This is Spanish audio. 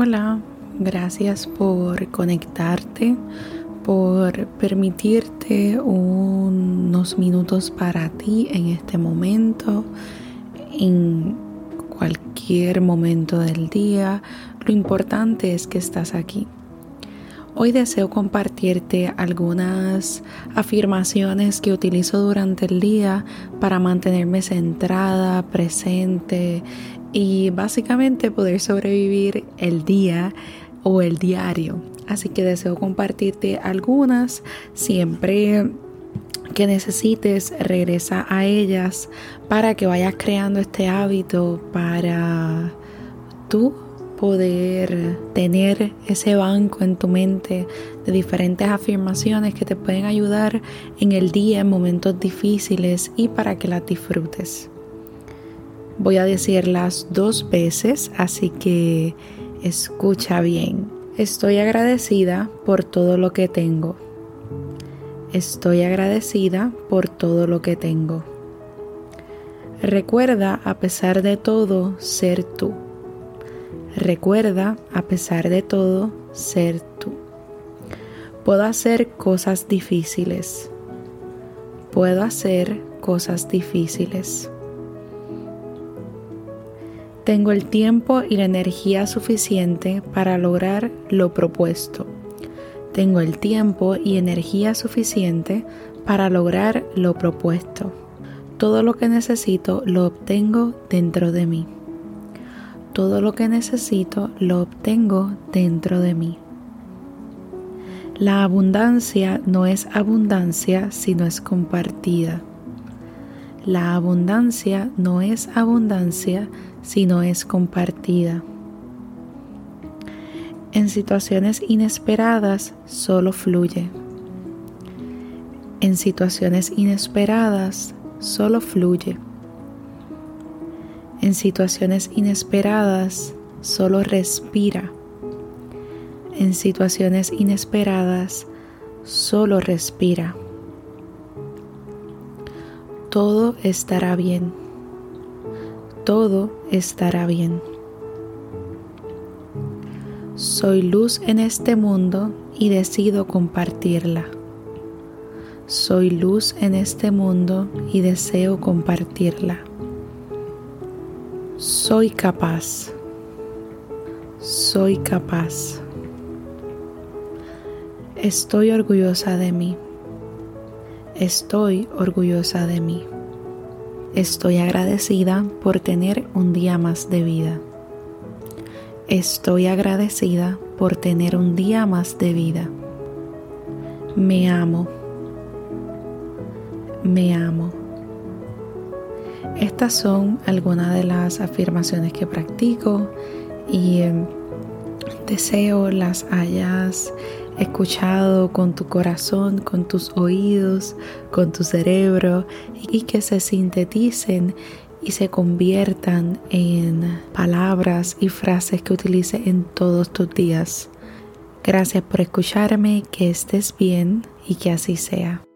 Hola, gracias por conectarte, por permitirte unos minutos para ti en este momento, en cualquier momento del día. Lo importante es que estás aquí. Hoy deseo compartirte algunas afirmaciones que utilizo durante el día para mantenerme centrada, presente y básicamente poder sobrevivir el día o el diario. Así que deseo compartirte algunas. Siempre que necesites, regresa a ellas para que vayas creando este hábito para tú poder tener ese banco en tu mente de diferentes afirmaciones que te pueden ayudar en el día, en momentos difíciles y para que las disfrutes. Voy a decirlas dos veces, así que escucha bien. Estoy agradecida por todo lo que tengo. Estoy agradecida por todo lo que tengo. Recuerda a pesar de todo ser tú. Recuerda a pesar de todo ser tú. Puedo hacer cosas difíciles. Puedo hacer cosas difíciles. Tengo el tiempo y la energía suficiente para lograr lo propuesto. Tengo el tiempo y energía suficiente para lograr lo propuesto. Todo lo que necesito lo obtengo dentro de mí. Todo lo que necesito lo obtengo dentro de mí. La abundancia no es abundancia si no es compartida. La abundancia no es abundancia si no es compartida. En situaciones inesperadas solo fluye. En situaciones inesperadas solo fluye. En situaciones inesperadas solo respira. En situaciones inesperadas solo respira. Todo estará bien todo estará bien. Soy luz en este mundo y decido compartirla. Soy luz en este mundo y deseo compartirla. Soy capaz. Soy capaz. Estoy orgullosa de mí. Estoy orgullosa de mí. Estoy agradecida por tener un día más de vida. Estoy agradecida por tener un día más de vida. Me amo. Me amo. Estas son algunas de las afirmaciones que practico y em, deseo las hayas escuchado con tu corazón, con tus oídos, con tu cerebro y que se sinteticen y se conviertan en palabras y frases que utilices en todos tus días. Gracias por escucharme, que estés bien y que así sea.